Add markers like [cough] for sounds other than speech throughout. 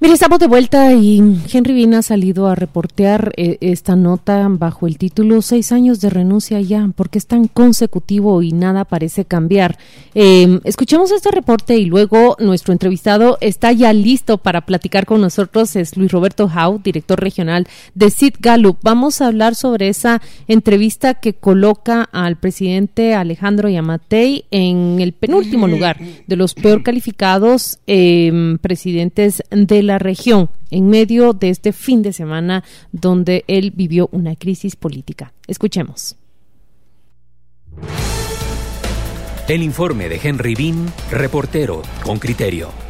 Mire, estamos de vuelta y Henry Bean ha salido a reportear eh, esta nota bajo el título Seis años de renuncia ya, porque es tan consecutivo y nada parece cambiar. Eh, escuchemos este reporte y luego nuestro entrevistado está ya listo para platicar con nosotros. Es Luis Roberto Hau, director regional de Sid Gallup. Vamos a hablar sobre esa entrevista que coloca al presidente Alejandro Yamatei en el penúltimo lugar de los peor calificados eh, presidentes de la región en medio de este fin de semana donde él vivió una crisis política. Escuchemos. El informe de Henry Bean, reportero con criterio.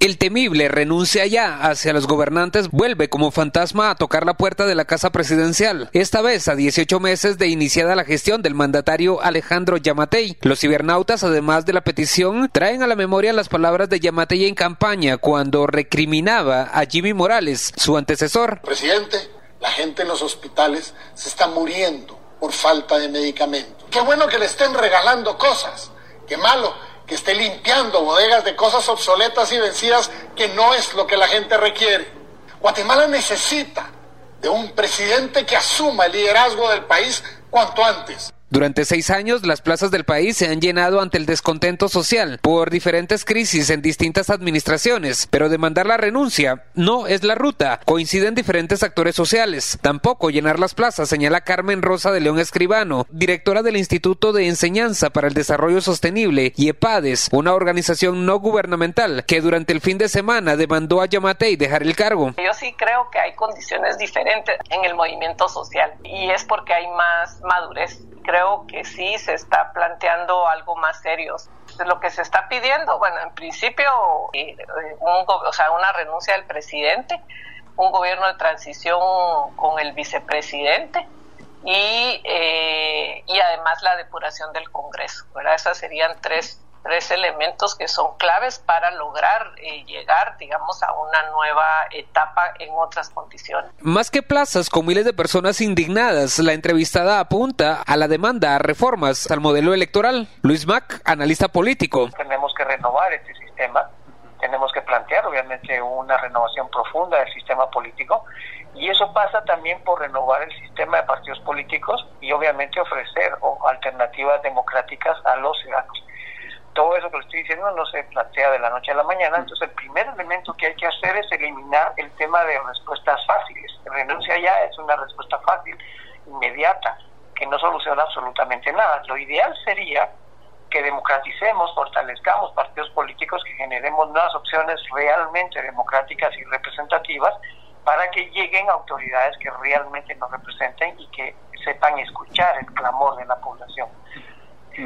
El temible renuncia ya hacia los gobernantes vuelve como fantasma a tocar la puerta de la casa presidencial, esta vez a 18 meses de iniciada la gestión del mandatario Alejandro Yamatei. Los cibernautas, además de la petición, traen a la memoria las palabras de Yamatei en campaña cuando recriminaba a Jimmy Morales, su antecesor. Presidente, la gente en los hospitales se está muriendo por falta de medicamentos. Qué bueno que le estén regalando cosas. Qué malo que esté limpiando bodegas de cosas obsoletas y vencidas que no es lo que la gente requiere. Guatemala necesita de un presidente que asuma el liderazgo del país cuanto antes. Durante seis años, las plazas del país se han llenado ante el descontento social por diferentes crisis en distintas administraciones, pero demandar la renuncia no es la ruta. Coinciden diferentes actores sociales. Tampoco llenar las plazas, señala Carmen Rosa de León Escribano, directora del Instituto de Enseñanza para el Desarrollo Sostenible y EPADES, una organización no gubernamental que durante el fin de semana demandó a Yamatei dejar el cargo. Yo sí creo que hay condiciones diferentes en el movimiento social y es porque hay más madurez creo que sí se está planteando algo más serio. Lo que se está pidiendo, bueno, en principio, eh, un, o sea, una renuncia del presidente, un gobierno de transición con el vicepresidente y, eh, y además la depuración del Congreso. ¿verdad? Esas serían tres tres elementos que son claves para lograr eh, llegar, digamos, a una nueva etapa en otras condiciones. Más que plazas con miles de personas indignadas, la entrevistada apunta a la demanda a reformas al modelo electoral. Luis Mac, analista político. Tenemos que renovar este sistema, tenemos que plantear obviamente una renovación profunda del sistema político y eso pasa también por renovar el sistema de partidos políticos y obviamente ofrecer alternativas democráticas a los ciudadanos todo eso que le estoy diciendo no se plantea de la noche a la mañana. Entonces, el primer elemento que hay que hacer es eliminar el tema de respuestas fáciles. Renuncia ya es una respuesta fácil, inmediata, que no soluciona absolutamente nada. Lo ideal sería que democraticemos, fortalezcamos partidos políticos, que generemos nuevas opciones realmente democráticas y representativas para que lleguen autoridades que realmente nos representen y que sepan escuchar el clamor de la población.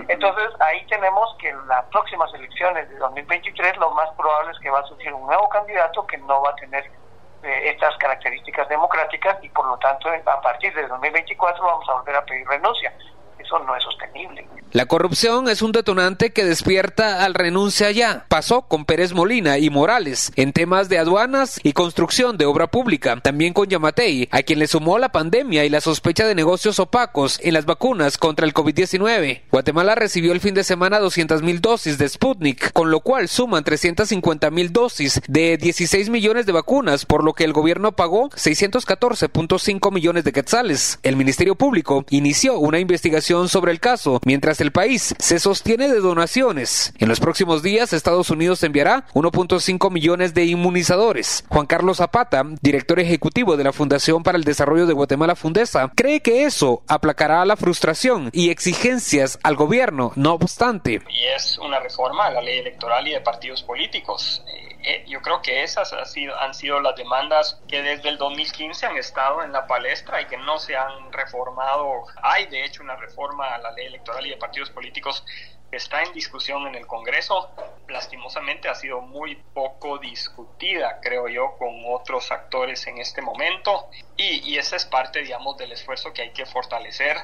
Entonces ahí tenemos que en las próximas elecciones de 2023 lo más probable es que va a surgir un nuevo candidato que no va a tener eh, estas características democráticas y por lo tanto a partir de 2024 vamos a volver a pedir renuncia. Eso no es sostenible. La corrupción es un detonante que despierta al renuncia ya. Pasó con Pérez Molina y Morales en temas de aduanas y construcción de obra pública. También con Yamatei, a quien le sumó la pandemia y la sospecha de negocios opacos en las vacunas contra el COVID-19. Guatemala recibió el fin de semana 200 mil dosis de Sputnik, con lo cual suman 350 mil dosis de 16 millones de vacunas, por lo que el gobierno pagó 614.5 millones de quetzales. El Ministerio Público inició una investigación sobre el caso, mientras el país se sostiene de donaciones. En los próximos días, Estados Unidos enviará 1.5 millones de inmunizadores. Juan Carlos Zapata, director ejecutivo de la Fundación para el Desarrollo de Guatemala Fundesa, cree que eso aplacará la frustración y exigencias al gobierno, no obstante. Y es una reforma a la ley electoral y de partidos políticos. Eh, eh, yo creo que esas han sido, han sido las demandas que desde el 2015 han estado en la palestra y que no se han reformado. Hay de hecho una reforma a la ley electoral y de partidos políticos que está en discusión en el Congreso. Lastimosamente ha sido muy poco discutida, creo yo, con otros actores en este momento y, y esa es parte, digamos, del esfuerzo que hay que fortalecer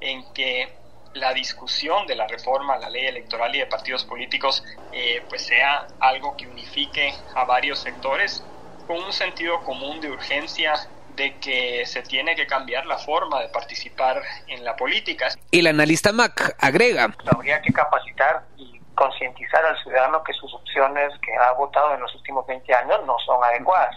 en que la discusión de la reforma a la ley electoral y de partidos políticos eh, pues sea algo que unifique a varios sectores con un sentido común de urgencia de que se tiene que cambiar la forma de participar en la política. El analista Mac agrega. Habría que capacitar y concientizar al ciudadano que sus opciones que ha votado en los últimos 20 años no son adecuadas.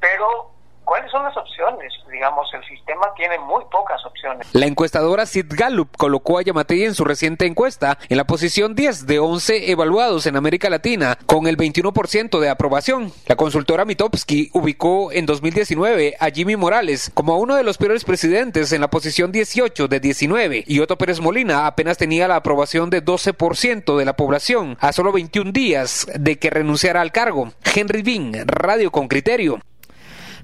Pero ¿Cuáles son las opciones? Digamos, el sistema tiene muy pocas opciones. La encuestadora Sid Gallup colocó a Yamatei en su reciente encuesta en la posición 10 de 11 evaluados en América Latina, con el 21% de aprobación. La consultora Mitofsky ubicó en 2019 a Jimmy Morales como uno de los peores presidentes en la posición 18 de 19 y Otto Pérez Molina apenas tenía la aprobación de 12% de la población a solo 21 días de que renunciara al cargo. Henry Bean, Radio con Criterio.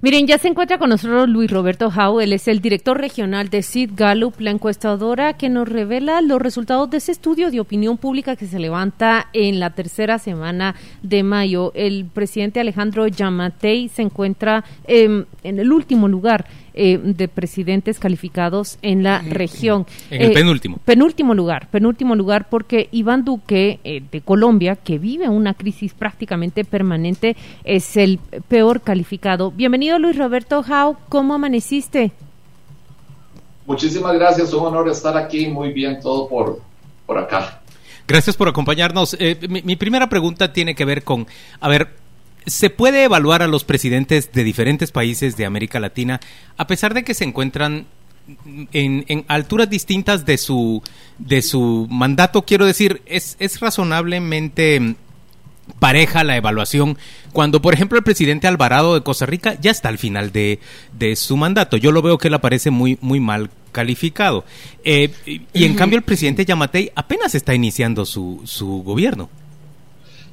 Miren, ya se encuentra con nosotros Luis Roberto Jau, él es el director regional de Sid Gallup, la encuestadora que nos revela los resultados de ese estudio de opinión pública que se levanta en la tercera semana de mayo. El presidente Alejandro Yamatei se encuentra en el último lugar eh, de presidentes calificados en la región. En el eh, penúltimo. Penúltimo lugar, penúltimo lugar porque Iván Duque eh, de Colombia, que vive una crisis prácticamente permanente, es el peor calificado. Bienvenido Luis Roberto Jau, ¿cómo amaneciste? Muchísimas gracias, un honor estar aquí, muy bien todo por, por acá. Gracias por acompañarnos. mi, mi, primera pregunta tiene que ver con, a ver, se puede evaluar a los presidentes de diferentes países de América Latina a pesar de que se encuentran en, alturas distintas de su de su mandato quiero decir es, es razonablemente pareja la evaluación cuando por ejemplo el presidente Alvarado de Costa Rica ya está al final de, de su mandato yo lo veo que él aparece muy muy mal calificado. Eh, y en cambio el presidente Yamatei apenas está iniciando su, su gobierno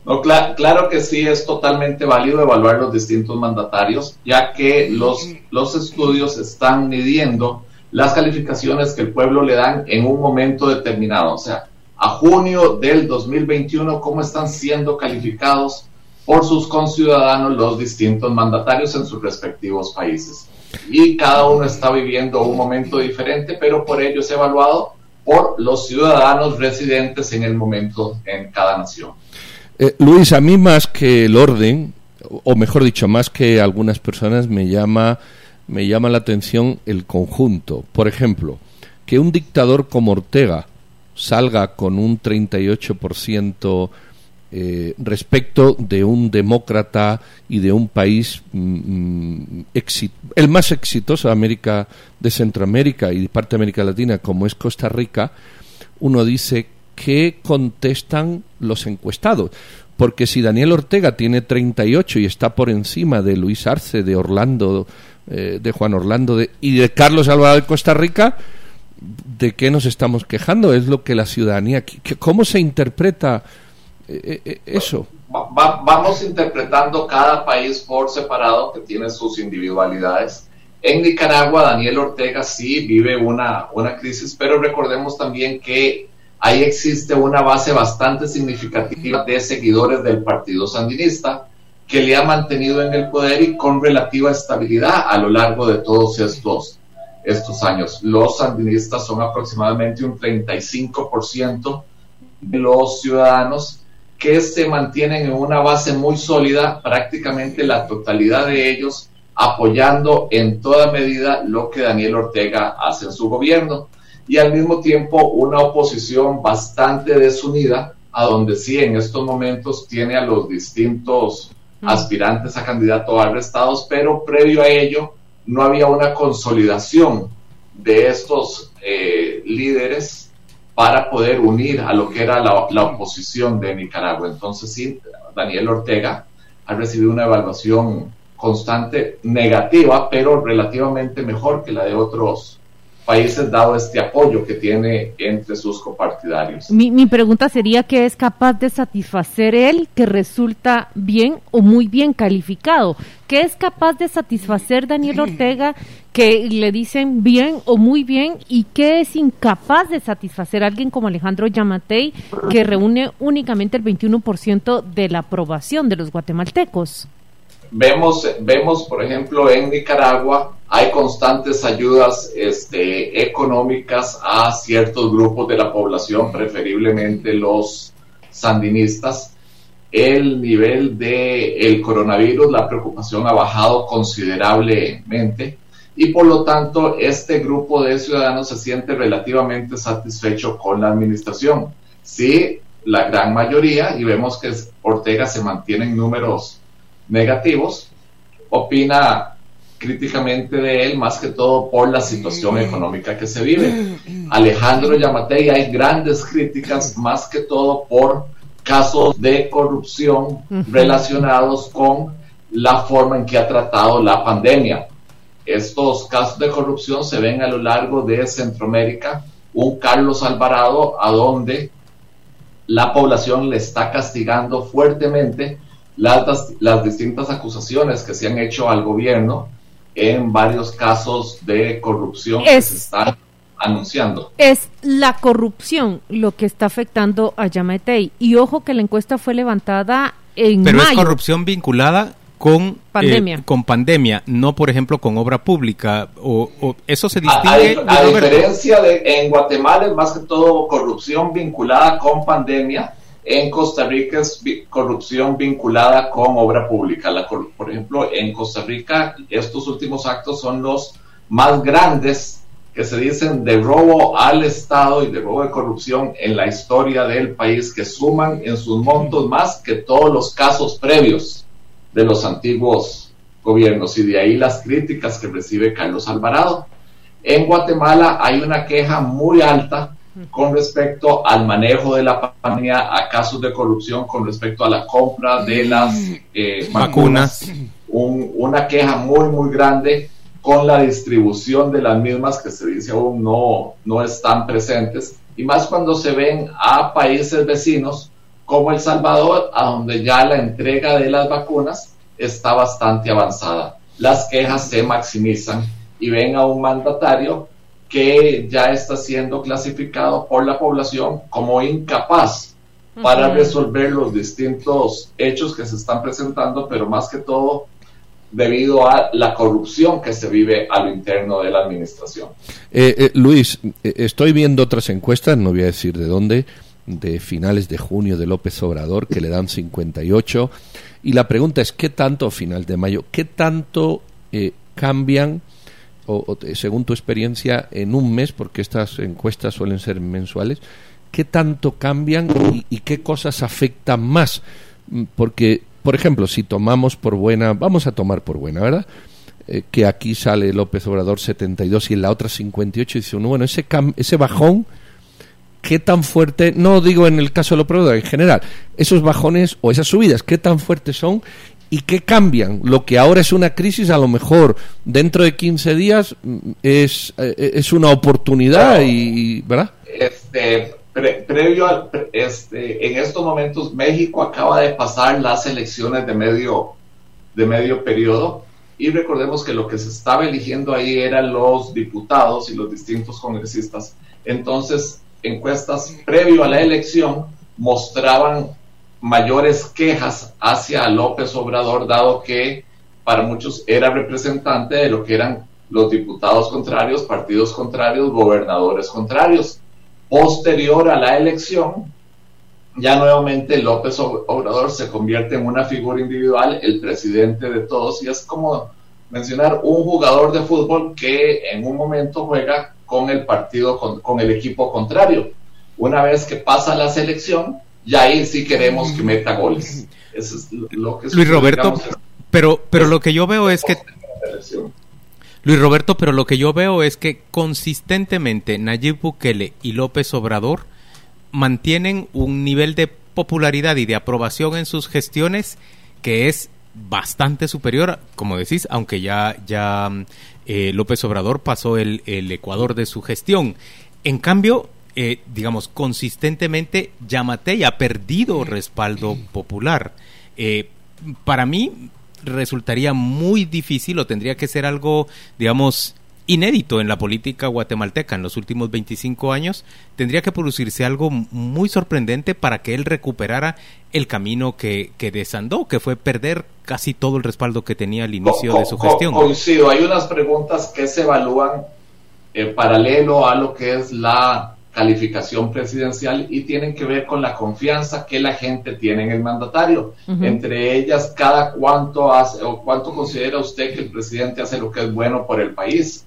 no, claro que sí, es totalmente válido evaluar los distintos mandatarios, ya que los, los estudios están midiendo las calificaciones que el pueblo le dan en un momento determinado. O sea, a junio del 2021, cómo están siendo calificados por sus conciudadanos los distintos mandatarios en sus respectivos países. Y cada uno está viviendo un momento diferente, pero por ello es evaluado por los ciudadanos residentes en el momento en cada nación. Eh, Luis, a mí más que el orden, o mejor dicho, más que algunas personas, me llama, me llama la atención el conjunto. Por ejemplo, que un dictador como Ortega salga con un 38% eh, respecto de un demócrata y de un país mm, mm, el más exitoso de América de Centroamérica y de parte de América Latina como es Costa Rica, uno dice que contestan los encuestados. Porque si Daniel Ortega tiene 38 y está por encima de Luis Arce, de Orlando, eh, de Juan Orlando y de Carlos Alvarado de Costa Rica, ¿de qué nos estamos quejando? Es lo que la ciudadanía. ¿Cómo se interpreta eh, eh, eso? vamos interpretando cada país por separado que tiene sus individualidades. En Nicaragua, Daniel Ortega sí vive una, una crisis, pero recordemos también que ahí existe una base bastante significativa de seguidores del Partido Sandinista que le ha mantenido en el poder y con relativa estabilidad a lo largo de todos estos, estos años. Los sandinistas son aproximadamente un 35% de los ciudadanos que se mantienen en una base muy sólida, prácticamente la totalidad de ellos apoyando en toda medida lo que Daniel Ortega hace en su gobierno y al mismo tiempo una oposición bastante desunida, a donde sí en estos momentos tiene a los distintos aspirantes a candidato arrestados, pero previo a ello no había una consolidación de estos eh, líderes para poder unir a lo que era la, la, oposición de Nicaragua. Entonces sí, Daniel Ortega ha recibido una evaluación constante negativa, pero relativamente mejor que la de otros países dado este apoyo que tiene entre sus copartidarios. Mi, mi, pregunta sería qué es capaz de satisfacer él que resulta bien o muy bien calificado. ¿Qué es capaz de satisfacer Daniel [clears throat] Ortega que le dicen bien o muy bien y qué es incapaz de satisfacer a alguien como Alejandro Yamatei que reúne únicamente el 21% de la aprobación de los guatemaltecos? Vemos, vemos, por ejemplo, en Nicaragua hay constantes ayudas este, económicas a ciertos grupos de la población, preferiblemente los sandinistas. El nivel de el coronavirus, la preocupación ha bajado considerablemente y por lo tanto este grupo de ciudadanos se siente relativamente satisfecho con la administración. Sí, la gran mayoría, y vemos que Ortega se mantiene en números negativos, opina críticamente de él, más que todo por la situación económica que se vive. Alejandro Yamatei hay grandes críticas, más que todo por casos de corrupción relacionados con la forma en que ha tratado la pandemia. Estos casos de corrupción se ven a lo largo de Centroamérica, un Carlos Alvarado a donde la población le está castigando fuertemente las, las distintas acusaciones que se han hecho al gobierno en varios casos de corrupción que se están anunciando. Es la corrupción lo que está afectando a Yamatei. Y ojo que la encuesta fue levantada en Pero es corrupción vinculada con eh, pandemia. con pandemia, no por ejemplo con obra pública. O, eso se distingue. A, diferencia de en Guatemala es más que todo corrupción vinculada con pandemia en Costa Rica es corrupción vinculada con obra pública. Por ejemplo, en Costa Rica estos últimos actos son los más grandes que se dicen de robo al Estado y de robo de corrupción en la historia del país, que suman en sus montos más que todos los casos previos de los antiguos gobiernos. Y de ahí las críticas que recibe Carlos Alvarado. En Guatemala hay una queja muy alta con respecto al manejo de la pandemia, a casos de corrupción, con respecto a la compra de las eh, vacunas, una queja muy, muy grande con la distribución de las mismas que se dice aún no, no están presentes, y más cuando se ven a países vecinos como El Salvador, a donde ya la entrega de las vacunas está bastante avanzada. Las quejas se maximizan y ven a un mandatario que ya está siendo clasificado por la población como incapaz para resolver los distintos hechos que se están presentando, pero más que todo debido a la corrupción que se vive a lo interno de la administración. Eh, eh, Luis, eh, estoy viendo otras encuestas, no voy a decir de dónde, de finales de junio de López Obrador, que le dan 58, y la pregunta es, ¿qué tanto, final de mayo, qué tanto cambian según tu experiencia, en un mes, porque estas encuestas suelen ser mensuales, ¿qué tanto cambian y, qué cosas afectan más? Mm, porque, por ejemplo, si tomamos por buena, vamos a tomar por buena, ¿verdad? Eh, que aquí sale López Obrador 72 y en la otra 58 y dice uno, bueno, ese, ese bajón, ¿qué tan fuerte, no digo en el caso de López Obrador, en general, esos bajones o esas subidas, ¿qué tan fuertes son y qué cambian. Lo que ahora es una crisis, a lo mejor dentro de 15 días mm, es, eh, es una oportunidad, y, ¿verdad? Este, previo este, en estos momentos México acaba de pasar las elecciones de medio, de medio periodo y recordemos que lo que se estaba eligiendo ahí eran los diputados y los distintos congresistas. Entonces, encuestas previo a la elección mostraban mayores quejas hacia López Obrador, dado que para muchos era representante de lo que eran los diputados contrarios, partidos contrarios, gobernadores contrarios. Posterior a la elección, ya nuevamente López Obrador se convierte en una figura individual, el presidente de todos, y es como mencionar un jugador de fútbol que en un momento juega con el partido, con, el equipo contrario. Una vez que pasa la selección, y ahí sí queremos que meta goles. Eso es lo que Luis Roberto, pero, pero lo que yo veo es que... Luis Roberto, pero lo que yo veo es que consistentemente Nayib Bukele y López Obrador mantienen un nivel de popularidad y de aprobación en sus gestiones que es bastante superior, como decís, aunque ya, ya eh, López Obrador pasó el, el Ecuador de su gestión. En cambio, eh, digamos, consistentemente Yamatei ha perdido respaldo popular. Eh, para mí resultaría muy difícil o tendría que ser algo, digamos, inédito en la política guatemalteca en los últimos 25 años, tendría que producirse algo muy sorprendente para que él recuperara el camino que, que desandó, que fue perder casi todo el respaldo que tenía al inicio de su gestión. Coincido, hay unas preguntas que se evalúan en paralelo a lo que es la calificación presidencial y tienen que ver con la confianza que la gente tiene en el mandatario. Entre ellas, cada cuánto hace o cuánto considera usted que el presidente hace lo que es bueno por el país.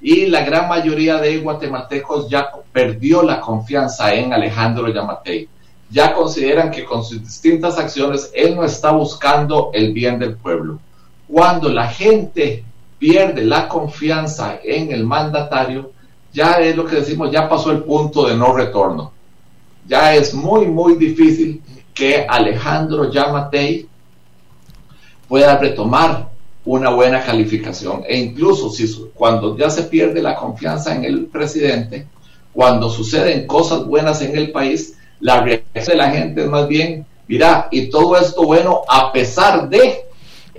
Y la gran mayoría de guatemaltecos ya perdió la confianza en Alejandro Yamatei. Ya consideran que con sus distintas acciones él no está buscando el bien del pueblo. Cuando la gente pierde la confianza en el mandatario, ya es lo que decimos, ya pasó el punto de no retorno. Ya es muy, muy difícil que Alejandro Yamatei pueda retomar una buena calificación. E incluso si cuando ya se pierde la confianza en el presidente, cuando suceden cosas buenas en el país, la reacción de la gente es más bien, mira, y todo esto bueno a pesar de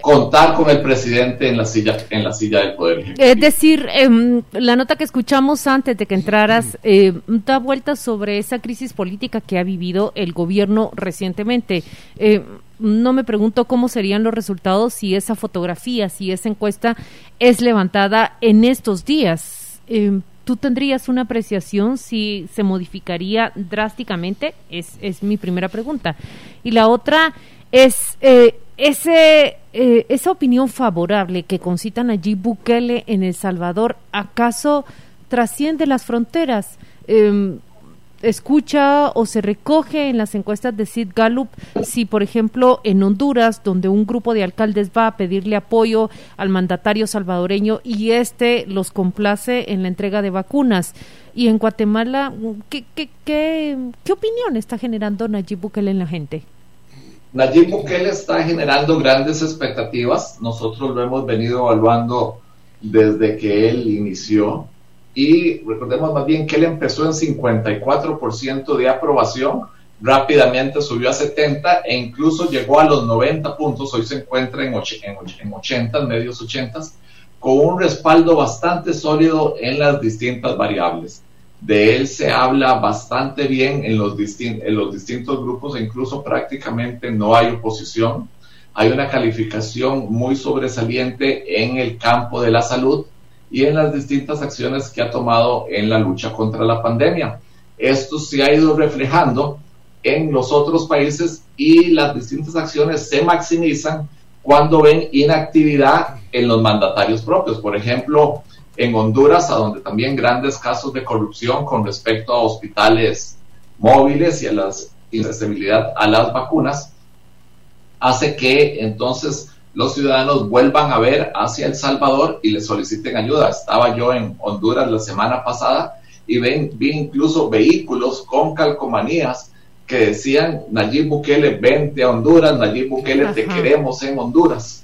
contar con el presidente en la silla en la silla del poder Es decir, em, la nota que escuchamos antes de que entraras eh, da vuelta sobre esa crisis política que ha vivido el gobierno recientemente. Eh, no me pregunto cómo serían los resultados si esa fotografía, si esa encuesta es levantada en estos días. Em, ¿Tú tendrías una apreciación si se modificaría drásticamente? Es, es mi primera pregunta. Y la otra es, eh, ese, eh, esa opinión favorable que concita Nayib Bukele en El Salvador, ¿acaso trasciende las fronteras? Em, escucha o se recoge en las encuestas de Sid Gallup si, por ejemplo, en Honduras, donde un grupo de alcaldes va a pedirle apoyo al mandatario salvadoreño y este los complace en la entrega de vacunas. Y en Guatemala, ¿qué, qué, qué, qué opinión está generando Nayib Bukele en la gente? Nayib Bukele está generando grandes expectativas. Nosotros lo hemos venido evaluando desde que él inició. Y recordemos más bien que él empezó en 54% de aprobación, rápidamente subió a 70 e incluso llegó a los 90 puntos. Hoy se encuentra en, en 80, medios 80, con un respaldo bastante sólido en las distintas variables de él se habla bastante bien en los, distintos grupos e incluso prácticamente no hay oposición. Hay una calificación muy sobresaliente en el campo de la salud y en las distintas acciones que ha tomado en la lucha contra la pandemia. Esto se ha ido reflejando en los otros países y las distintas acciones se maximizan cuando ven inactividad en los mandatarios propios. Por ejemplo, en Honduras, a donde también grandes casos de corrupción con respecto a hospitales móviles y a la inaccesibilidad a las vacunas, hace que entonces los ciudadanos vuelvan a ver hacia El Salvador y le soliciten ayuda. Estaba yo en Honduras la semana pasada y ven, vi incluso vehículos con calcomanías que decían Nayib Bukele, vente a Honduras, Nayib Bukele, te queremos en Honduras.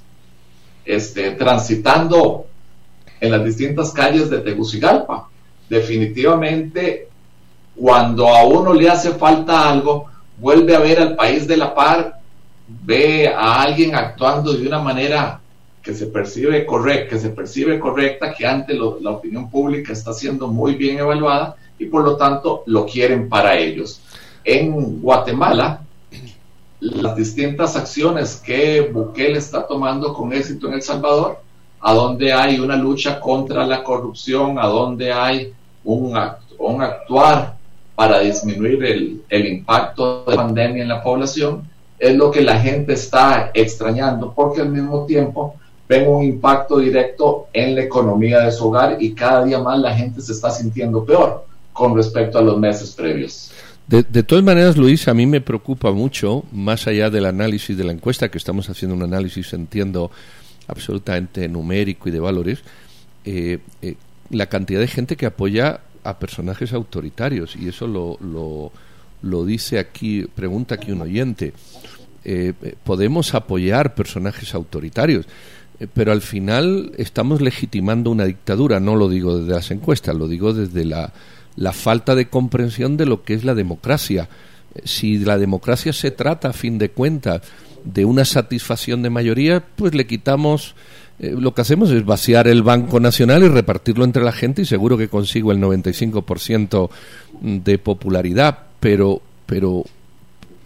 Este, transitando en las distintas calles de Tegucigalpa. Definitivamente, cuando a uno le hace falta algo, vuelve a ver al país de la par, ve a alguien actuando de una manera que se percibe correcta, que se percibe correcta, que ante la opinión pública está siendo muy bien evaluada y por lo tanto lo quieren para ellos. En Guatemala, las distintas acciones que Bukele está tomando con éxito en El Salvador a donde hay una lucha contra la corrupción, a donde hay un, un actuar para disminuir el, el, impacto de la pandemia en la población, es lo que la gente está extrañando, porque al mismo tiempo ven un impacto directo en la economía de su hogar y cada día más la gente se está sintiendo peor con respecto a los meses previos. De, de, todas maneras, Luis, a mí me preocupa mucho, más allá del análisis de la encuesta, que estamos haciendo un análisis, entiendo, absolutamente numérico y de valores, eh, eh, la cantidad de gente que apoya a personajes autoritarios. Y eso lo, lo, dice aquí, pregunta aquí un oyente. Eh, podemos apoyar personajes autoritarios, pero al final estamos legitimando una dictadura. No lo digo desde las encuestas, lo digo desde la, la falta de comprensión de lo que es la democracia. Si la democracia se trata, a fin de cuentas, de una satisfacción de mayoría, pues le quitamos eh, lo que hacemos es vaciar el Banco Nacional y repartirlo entre la gente y seguro que consigo el 95% de popularidad, pero, pero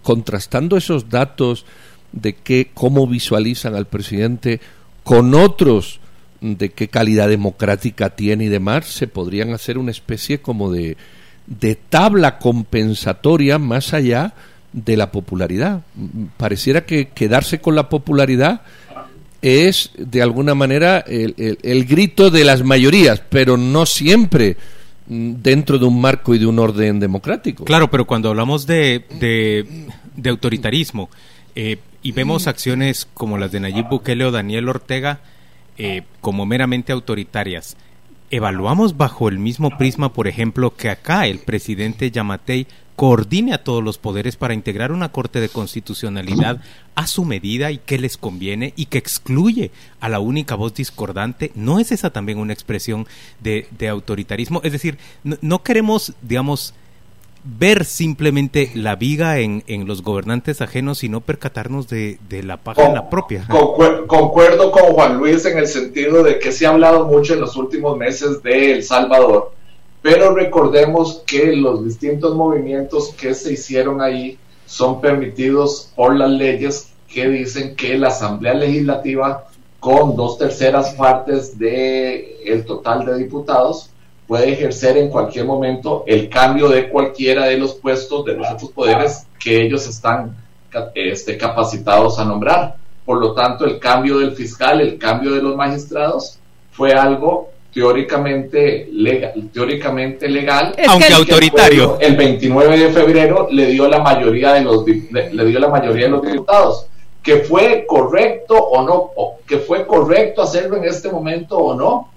contrastando esos datos de que, cómo visualizan al presidente con otros de qué calidad democrática tiene y demás, se podrían hacer una especie como de, de tabla compensatoria más allá la popularidad. Pareciera que quedarse con la popularidad es de alguna manera el, grito de las mayorías, pero no siempre mm, dentro de un marco y de un orden democrático. Claro, pero cuando hablamos de, de, autoritarismo eh, y vemos acciones como las de Nayib Bukele o Daniel Ortega eh, como meramente autoritarias, evaluamos bajo el mismo prisma, por ejemplo, que acá el presidente Yamatei coordine a todos los poderes para integrar una Corte de Constitucionalidad a su medida y que les conviene y que excluye a la única voz discordante, ¿no es esa también una expresión de, autoritarismo? Es decir, no, queremos, digamos, ver simplemente la viga en, en, los gobernantes ajenos y no percatarnos de, la página propia. Concuerdo con Juan Luis en el sentido de que se ha hablado mucho en los últimos meses de El Salvador pero recordemos que los distintos movimientos que se hicieron ahí son permitidos por las leyes que dicen que la Asamblea Legislativa con dos terceras partes del el total de diputados puede ejercer en cualquier momento el cambio de cualquiera de los puestos de los otros poderes que ellos están este, capacitados a nombrar. Por lo tanto, el cambio del fiscal, el cambio de los magistrados fue algo teóricamente legal, teóricamente legal aunque autoritario. El, 29 de febrero le dio la mayoría de los le dio la mayoría de los diputados. Que fue correcto o no, que fue correcto hacerlo en este momento o no,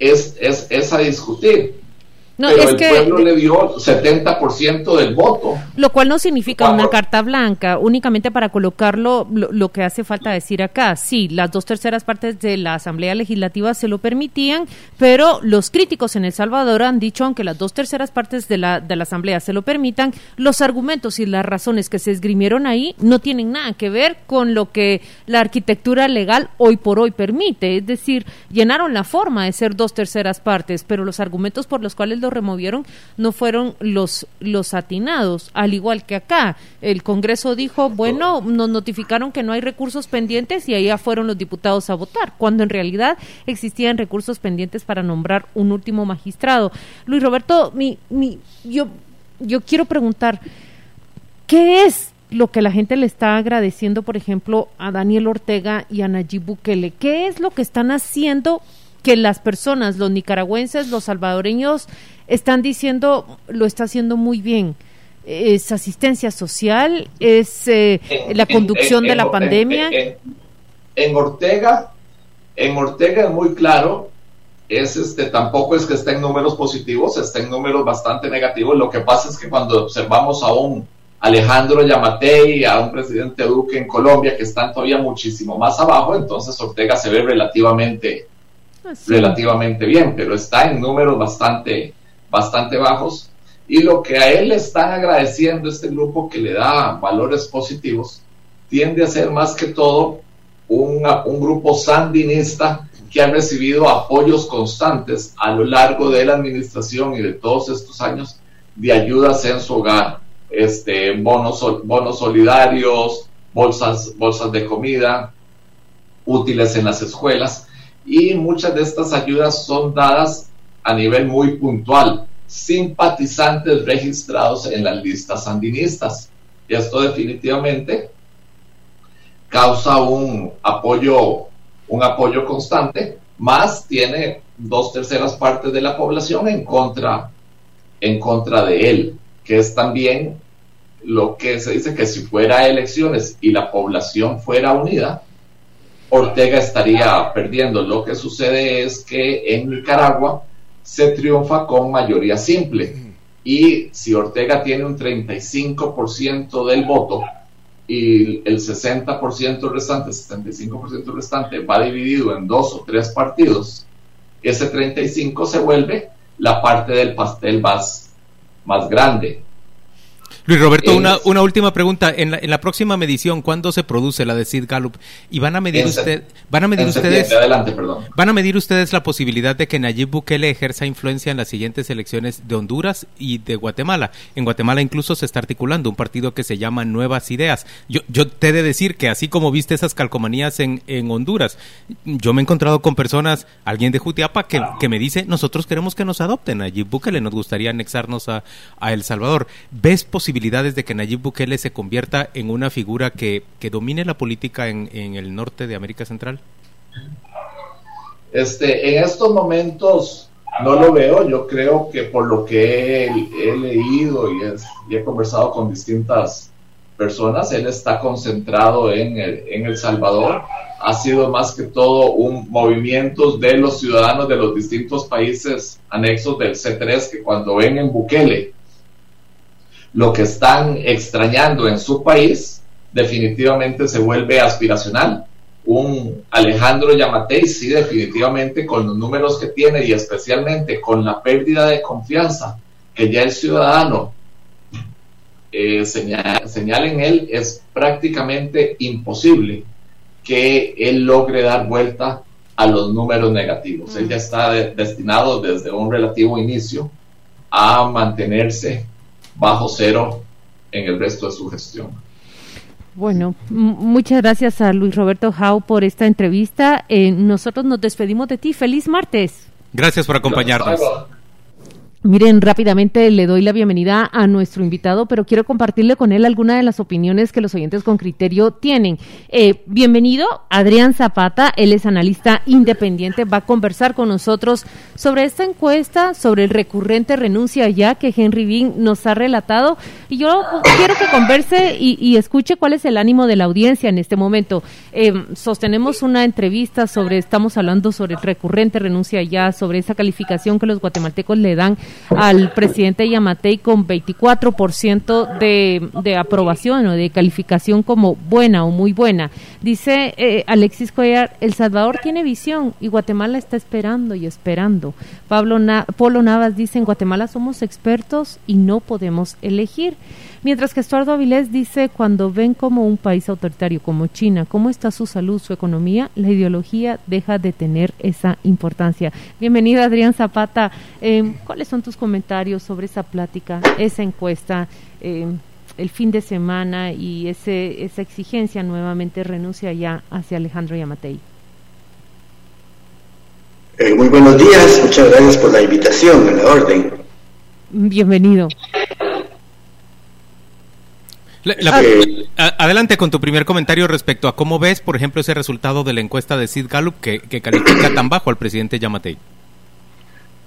es, es, es a discutir pero el pueblo le dio 70% del voto. Lo cual no significa una carta blanca, únicamente para colocarlo lo, que hace falta decir acá. Sí, las dos terceras partes de la Asamblea Legislativa se lo permitían, pero los críticos en El Salvador han dicho, aunque las dos terceras partes de la, de la Asamblea se lo permitan, los argumentos y las razones que se esgrimieron ahí no tienen nada que ver con lo que la arquitectura legal hoy por hoy permite. Es decir, llenaron la forma de ser dos terceras partes, pero los argumentos por los cuales lo removieron no fueron los, los atinados, al igual que acá. El Congreso dijo, bueno, nos notificaron que no hay recursos pendientes y allá fueron los diputados a votar, cuando en realidad existían recursos pendientes para nombrar un último magistrado. Luis Roberto, mi, mi, yo, yo quiero preguntar, ¿qué es lo que la gente le está agradeciendo, por ejemplo, a Daniel Ortega y a Nayib Bukele? ¿Qué es lo que están haciendo que las personas, los nicaragüenses, los salvadoreños, están diciendo lo está haciendo muy bien. Es asistencia social, es eh, la conducción de la pandemia. En, Ortega, en Ortega es muy claro, es este, tampoco es que esté en números positivos, está en números bastante negativos. Lo que pasa es que cuando observamos a un Alejandro Yamatei, a un presidente Duque en Colombia, que están todavía muchísimo más abajo, entonces Ortega se ve relativamente, ah, relativamente bien, pero está en números bastante, bastante bajos. Y lo que a él le están agradeciendo este grupo que le da valores positivos, tiende a ser más que todo un, un grupo sandinista que ha recibido apoyos constantes a lo largo de la administración y de todos estos años de ayudas en su hogar, este, bonos, bonos solidarios, bolsas, bolsas de comida, útiles en las escuelas, y muchas de estas ayudas son dadas a nivel muy puntual, simpatizantes registrados en las listas sandinistas. Y esto definitivamente causa un apoyo, un apoyo constante, más tiene dos terceras partes de la población en contra, en contra de él, que es también lo que se dice que si fuera elecciones y la población fuera unida, Ortega estaría perdiendo. Lo que sucede es que en Nicaragua se triunfa con mayoría simple. Y si Ortega tiene un 35% del voto y el 60% restante, 75% restante va dividido en dos o tres partidos, ese 35 se vuelve la parte del pastel más, más grande. Luis Roberto, una, una última pregunta. En la, en la próxima medición, ¿cuándo se produce la de Sid Gallup? ¿Y van a medir, usted, van a medir ustedes adelante, van a medir ustedes la posibilidad de que Nayib Bukele ejerza influencia en las siguientes elecciones de Honduras y de Guatemala? En Guatemala incluso se está articulando un partido que se llama Nuevas Ideas. Yo, yo te he de decir que así como viste esas calcomanías en, en Honduras, yo me he encontrado con personas, alguien de Jutiapa, que, que me dice, nosotros queremos que nos adopten. Nayib Bukele nos gustaría anexarnos a, a El Salvador. ¿Ves posibilidades de que Nayib Bukele se convierta en una figura que, que domine la política en, en, el norte de América Central? Este, en estos momentos no lo veo. Yo creo que por lo que he, leído y, y, he conversado con distintas personas, él está concentrado en el, en el Salvador. Ha sido más que todo un movimiento de los ciudadanos de los distintos países anexos del C3 que cuando ven en Bukele lo que están extrañando en su país, definitivamente se vuelve aspiracional. Un Alejandro Yamatei, sí, definitivamente con los números que tiene y especialmente con la pérdida de confianza que ya el ciudadano eh, señala, señala en él, es prácticamente imposible que él logre dar vuelta a los números negativos. Él ya está de, destinado desde un relativo inicio a mantenerse bajo cero en el resto de su gestión. Bueno, muchas gracias a Luis Roberto Jau por esta entrevista. Eh, nosotros nos despedimos de ti. Feliz martes. Gracias por acompañarnos. Miren, rápidamente le doy la bienvenida a nuestro invitado, pero quiero compartirle con él algunas de las opiniones que los oyentes con criterio tienen. Eh, bienvenido, Adrián Zapata, él es analista independiente, va a conversar con nosotros sobre esta encuesta, sobre el recurrente renuncia ya que Henry Bean nos ha relatado. Y yo quiero que converse y, escuche cuál es el ánimo de la audiencia en este momento. Eh, sostenemos una entrevista sobre, estamos hablando sobre el recurrente renuncia ya, sobre esa calificación que los guatemaltecos le dan al presidente Yamatei con 24% de, de aprobación o de calificación como buena o muy buena. Dice eh, Alexis Cuellar, El Salvador tiene visión y Guatemala está esperando y esperando. Pablo Na Polo Navas dice, en Guatemala somos expertos y no podemos elegir. Mientras que Estuardo Avilés dice, cuando ven como un país autoritario como China, cómo está su salud, su economía, la ideología deja de tener esa importancia. Bienvenido Adrián Zapata. Eh, ¿Cuáles son tus comentarios sobre esa plática, esa encuesta? Eh, el fin de semana y ese, esa exigencia nuevamente renuncia ya hacia Alejandro Yamatei. Eh, muy buenos días, muchas gracias por la invitación, en la orden. Bienvenido. La, la, eh, adelante con tu primer comentario respecto a cómo ves, por ejemplo, ese resultado de la encuesta de Sid Gallup que, que califica tan bajo al presidente Yamatei.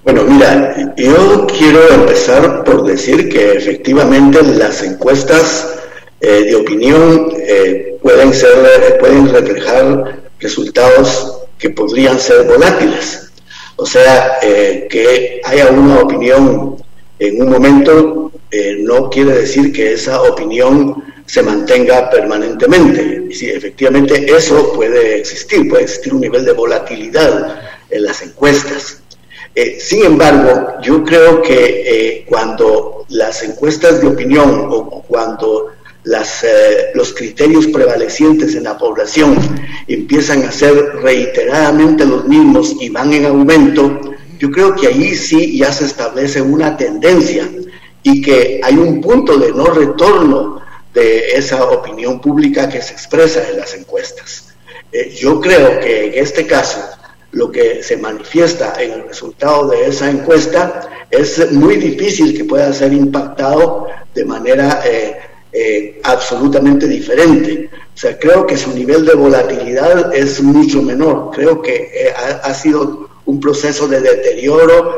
Bueno, mira, yo quiero empezar por decir que efectivamente las encuestas eh, de opinión eh, pueden ser, pueden reflejar resultados que podrían ser volátiles. O sea, eh, que haya una opinión en un momento eh, no quiere decir que esa opinión se mantenga permanentemente. Y sí, efectivamente eso puede existir, puede existir un nivel de volatilidad en las encuestas. Eh, sin embargo, yo creo que eh, cuando las encuestas de opinión o cuando los criterios prevalecientes en la población empiezan a ser reiteradamente los mismos y van en aumento, yo creo que ahí sí ya se establece una tendencia y que hay un punto de no retorno de esa opinión pública que se expresa en las encuestas. Eh, yo creo que en este caso lo que se manifiesta en el resultado de esa encuesta es muy difícil que pueda ser impactado de manera eh, eh, absolutamente diferente. O sea, creo que su nivel de volatilidad es mucho menor. Creo que eh, ha, ha, sido un proceso de deterioro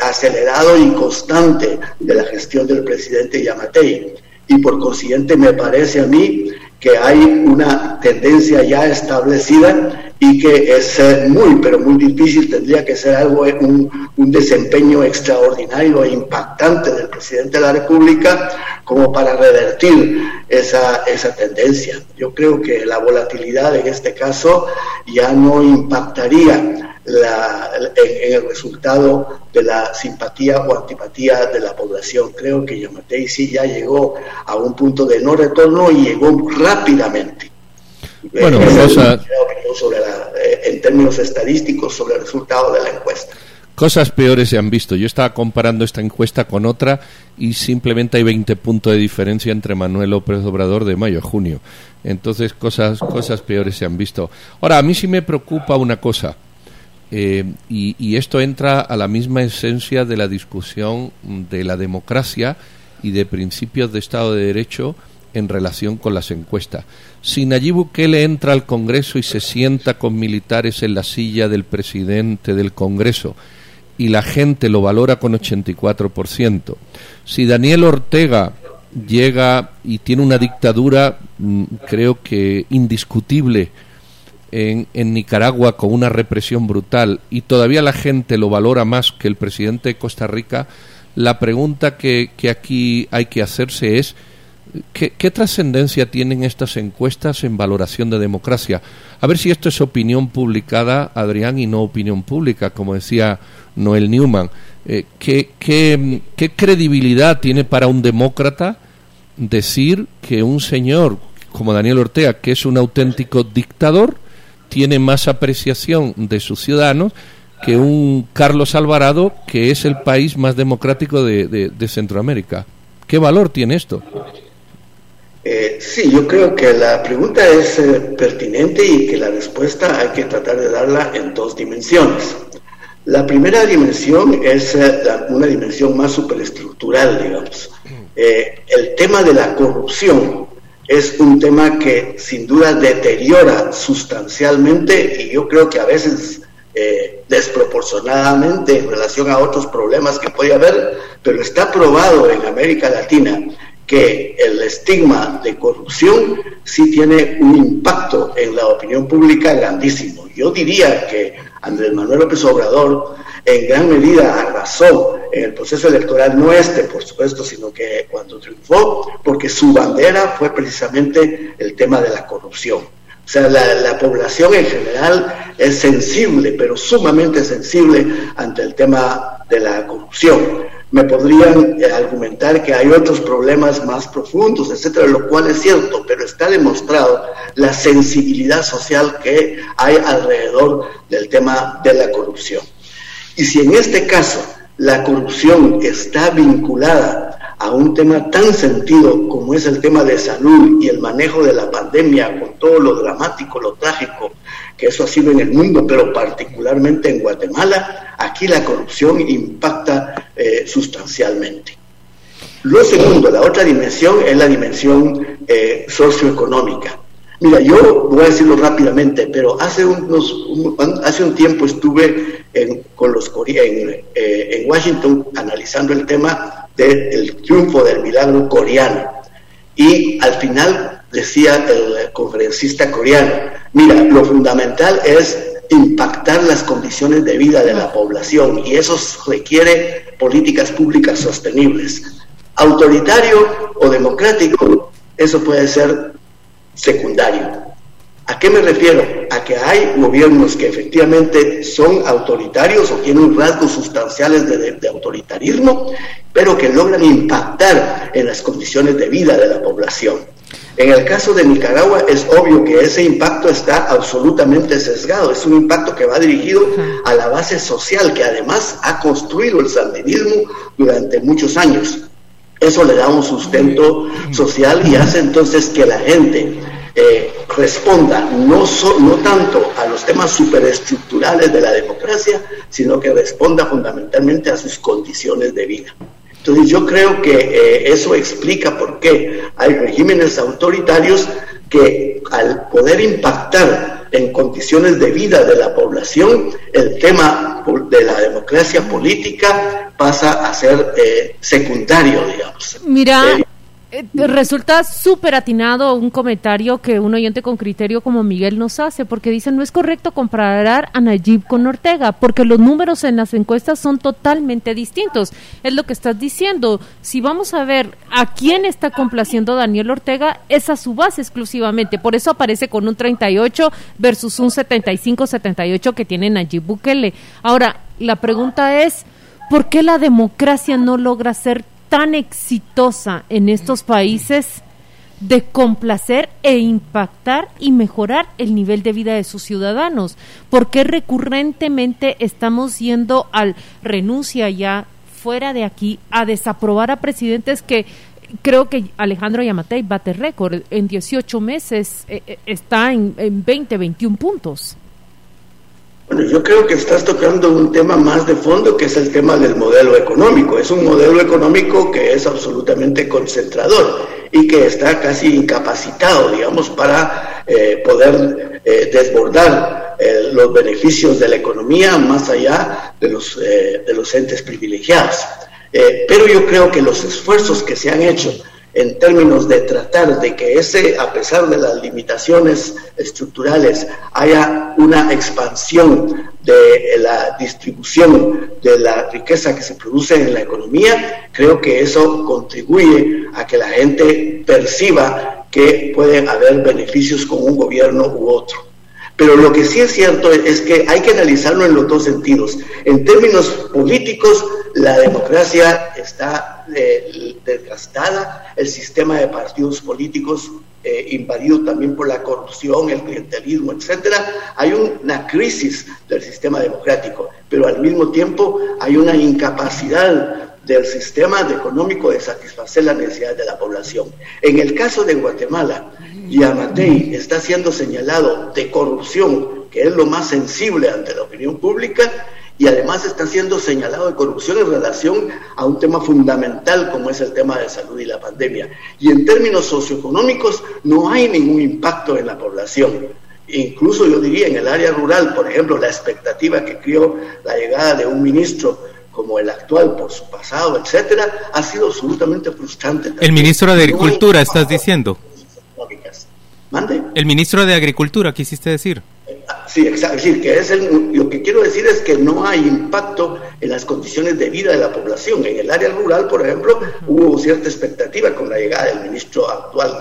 acelerado y constante de la gestión del presidente Yamatei. Y por consiguiente me parece a mí que hay una tendencia ya establecida y que es muy, pero muy difícil, tendría que ser algo, un, un, desempeño extraordinario e impactante del presidente de la República como para revertir esa, esa tendencia. Yo creo que la volatilidad en este caso ya no impactaría la, en, el resultado de la simpatía o antipatía de la población. Creo que Yamatei sí ya llegó a un punto de no retorno y llegó rápidamente. Bueno, cosa... Eh, en términos estadísticos sobre el resultado de la encuesta. Cosas peores se han visto. Yo estaba comparando esta encuesta con otra y simplemente hay 20 puntos de diferencia entre Manuel López Obrador de mayo a junio. Entonces, cosas, cosas peores se han visto. Ahora, a mí sí me preocupa una cosa. Eh, y, y, esto entra a la misma esencia de la discusión de la democracia y de principios de Estado de Derecho en relación con las encuestas. Si Nayib Bukele entra al Congreso y se sienta con militares en la silla del presidente del Congreso y la gente lo valora con 84%, si Daniel Ortega llega y tiene una dictadura, mm, creo que indiscutible, en, en, Nicaragua con una represión brutal y todavía la gente lo valora más que el presidente de Costa Rica, la pregunta que, que aquí hay que hacerse es ¿Qué, trascendencia tienen estas encuestas en valoración de democracia? A ver si esto es opinión publicada, Adrián, y no opinión pública, como decía Noel Newman. Eh, ¿qué, qué, qué credibilidad tiene para un demócrata decir que un señor como Daniel Ortega, que es un auténtico dictador, tiene más apreciación de sus ciudadanos que un Carlos Alvarado, que es el país más democrático de, Centroamérica? ¿Qué valor tiene esto? Eh, sí, yo creo que la pregunta es eh, pertinente y que la respuesta hay que tratar de darla en dos dimensiones. La primera dimensión es eh, una dimensión más superestructural, digamos. el tema de la corrupción es un tema que sin duda deteriora sustancialmente y yo creo que a veces desproporcionadamente en relación a otros problemas que puede haber, pero está probado en América Latina que el estigma de corrupción sí tiene un impacto en la opinión pública grandísimo. Yo diría que Andrés Manuel López Obrador en gran medida arrasó en el proceso electoral, no este por supuesto, sino que cuando triunfó, porque su bandera fue precisamente el tema de la corrupción. O sea, la, la, población en general es sensible, pero sumamente sensible ante el tema de la corrupción me podrían eh, argumentar que hay otros problemas más profundos, etcétera, lo cual es cierto, pero está demostrado la sensibilidad social que hay alrededor del tema de la corrupción. Y si en este caso la corrupción está vinculada a un tema tan sentido como es el tema de salud y el manejo de la pandemia, con todo lo dramático, lo trágico que eso ha sido en el mundo, pero particularmente en Guatemala, aquí la corrupción impacta eh, sustancialmente. Lo segundo, la otra dimensión es la dimensión eh, socioeconómica. Mira, yo voy a decirlo rápidamente, pero hace, unos, hace un tiempo estuve en, con los, eh, en Washington analizando el tema del triunfo del milagro coreano. Y al final decía el conferencista coreano, mira, lo fundamental es impactar las condiciones de vida de la población y eso requiere políticas públicas sostenibles. Autoritario o democrático, eso puede ser secundario. ¿A qué me refiero? A que hay gobiernos que efectivamente son autoritarios o tienen rasgos sustanciales de, autoritarismo, pero que logran impactar en las condiciones de vida de la población. En el caso de Nicaragua es obvio que ese impacto está absolutamente sesgado, es un impacto que va dirigido a la base social que además ha construido el sandinismo durante muchos años. Eso le da un sustento social y hace entonces que la gente eh, responda no, no tanto a los temas superestructurales de la democracia, sino que responda fundamentalmente a sus condiciones de vida. Entonces yo creo que eh, eso explica por qué hay regímenes autoritarios que al poder impactar en condiciones de vida de la población, el tema de la democracia política pasa a ser eh, secundario, digamos. Mira, Eh, resulta súper atinado un comentario que un oyente con criterio como Miguel nos hace, porque dice no es correcto comparar a Nayib con Ortega, porque los números en las encuestas son totalmente distintos. Es lo que estás diciendo. Si vamos a ver a quién está complaciendo Daniel Ortega, es a su base exclusivamente. Por eso aparece con un 38 versus un 75-78 que tiene Nayib Bukele. Ahora, la pregunta es, ¿por qué la democracia no logra ser tan exitosa en estos países de complacer e impactar y mejorar el nivel de vida de sus ciudadanos. porque recurrentemente estamos yendo al renuncia ya fuera de aquí a desaprobar a presidentes que creo que Alejandro Yamatei bate récord en 18 meses eh, eh, está en, en 20, 21 puntos. Bueno, yo creo que estás tocando un tema más de fondo, que es el tema del modelo económico. Es un modelo económico que es absolutamente concentrador y que está casi incapacitado, digamos, para eh, poder eh, desbordar eh, los beneficios de la economía más allá de los, de los entes privilegiados. pero yo creo que los esfuerzos que se han hecho en términos de tratar de que ese, a pesar de las limitaciones estructurales, haya una expansión de la distribución de la riqueza que se produce en la economía, creo que eso contribuye a que la gente perciba que pueden haber beneficios con un gobierno u otro. Pero lo que sí es cierto es que hay que analizarlo en los dos sentidos. En términos políticos, la democracia está eh, desgastada, el sistema de partidos políticos eh, invadido también por la corrupción, el clientelismo, etcétera. Hay una crisis del sistema democrático, pero al mismo tiempo hay una incapacidad del sistema económico de satisfacer las necesidades de la población. En el caso de Guatemala, Yamatei está siendo señalado de corrupción, que es lo más sensible ante la opinión pública, y además está siendo señalado de corrupción en relación a un tema fundamental como es el tema de salud y la pandemia. Y en términos socioeconómicos no hay ningún impacto en la población. Incluso yo diría en el área rural, por ejemplo, la expectativa que crió la llegada de un ministro como el actual por su pasado, etcétera, ha sido absolutamente frustrante. El ministro de Agricultura, estás diciendo. El ministro de Agricultura, quisiste decir. Sí, exacto. Es decir, que es lo que quiero decir es que no hay impacto en las condiciones de vida de la población. En el área rural, por ejemplo, hubo cierta expectativa con la llegada del ministro actual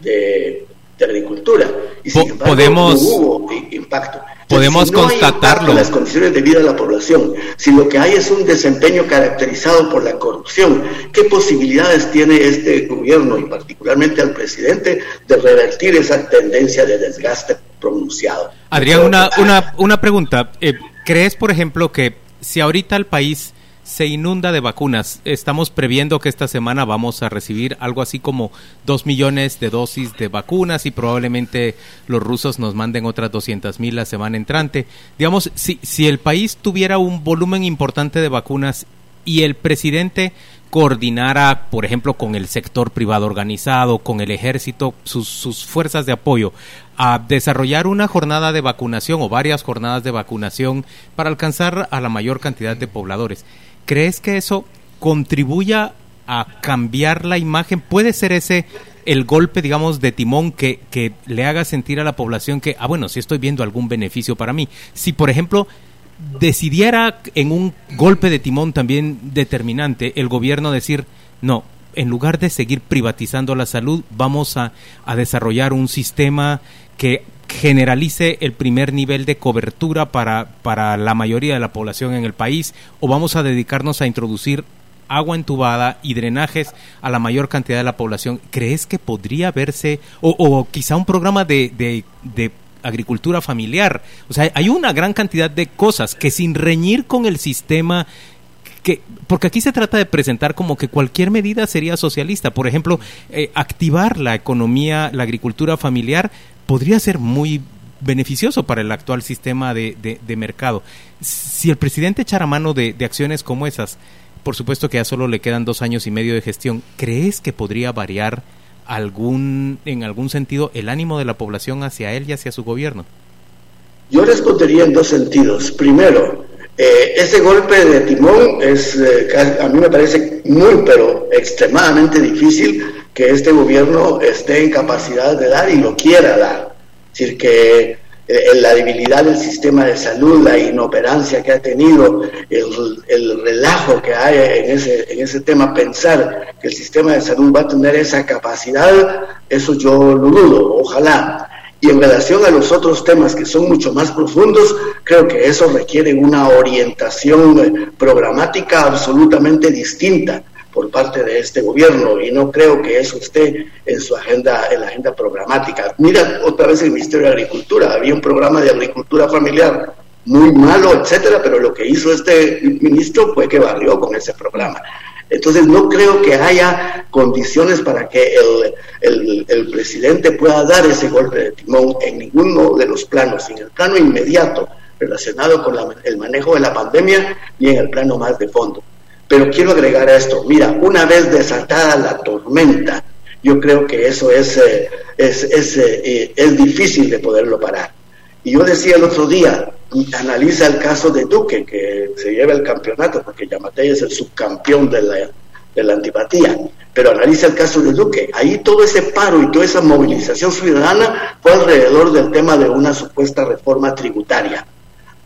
de, Agricultura. Y sin embargo, podemos, no hubo impacto. Podemos constatarlo. En las condiciones de vida de la población, si lo que hay es un desempeño caracterizado por la corrupción, ¿qué posibilidades tiene este gobierno y particularmente al presidente de revertir esa tendencia de desgaste pronunciado? Adrián, una, una, una pregunta. Eh, ¿Crees, por ejemplo, que si ahorita el país se inunda de vacunas. Estamos previendo que esta semana vamos a recibir algo así como dos millones de dosis de vacunas y probablemente los rusos nos manden otras doscientas mil la semana entrante. Digamos, si, si el país tuviera un volumen importante de vacunas y el presidente coordinara, por ejemplo, con el sector privado organizado, con el ejército, sus, sus, fuerzas de apoyo, a desarrollar una jornada de vacunación o varias jornadas de vacunación para alcanzar a la mayor cantidad de pobladores. ¿Crees que eso contribuya a cambiar la imagen? ¿Puede ser ese el golpe, digamos, de timón que, que le haga sentir a la población que, ah, bueno, si estoy viendo algún beneficio para mí? Si, por ejemplo, decidiera en un golpe de timón también determinante el gobierno decir, no, en lugar de seguir privatizando la salud, vamos a, a desarrollar un sistema que generalice el primer nivel de cobertura para, para la mayoría de la población en el país o vamos a dedicarnos a introducir agua entubada y drenajes a la mayor cantidad de la población, ¿crees que podría verse, o, o quizá un programa de, de, de, agricultura familiar? O sea, hay una gran cantidad de cosas que sin reñir con el sistema que, porque aquí se trata de presentar como que cualquier medida sería socialista. Por ejemplo, eh, activar la economía, la agricultura familiar, podría ser muy beneficioso para el actual sistema de, de, mercado. Si el presidente echara mano de, de, acciones como esas, por supuesto que ya solo le quedan dos años y medio de gestión, ¿crees que podría variar algún, en algún sentido el ánimo de la población hacia él y hacia su gobierno? Yo respondería en dos sentidos. Primero, Eh, ese golpe de timón es, eh, a mí me parece muy, pero extremadamente difícil que este gobierno esté en capacidad de dar y lo quiera dar. Es decir, que eh, la debilidad del sistema de salud, la inoperancia que ha tenido, el, relajo que hay en ese, en ese tema, pensar que el sistema de salud va a tener esa capacidad, eso yo lo dudo, ojalá. Y en relación a los otros temas que son mucho más profundos, creo que eso requiere una orientación eh, programática absolutamente distinta por parte de este gobierno y no creo que eso esté en su agenda, en la agenda programática. Mira otra vez el Ministerio de Agricultura, había un programa de agricultura familiar muy malo, etcétera, pero lo que hizo este ministro fue que barrió con ese programa. Entonces no creo que haya condiciones para que el, el, presidente pueda dar ese golpe de timón en ninguno de los planos, en el plano inmediato relacionado con el manejo de la pandemia y en el plano más de fondo. Pero quiero agregar a esto, mira, una vez desatada la tormenta, yo creo que eso es, eh, es, es, eh, es, difícil de poderlo parar. Y yo decía el otro día, analiza el caso de Duque, que se lleva el campeonato, porque Yamatei es el subcampeón de la, de la antipatía, pero analiza el caso de Duque. Ahí todo ese paro y toda esa movilización ciudadana fue alrededor del tema de una supuesta reforma tributaria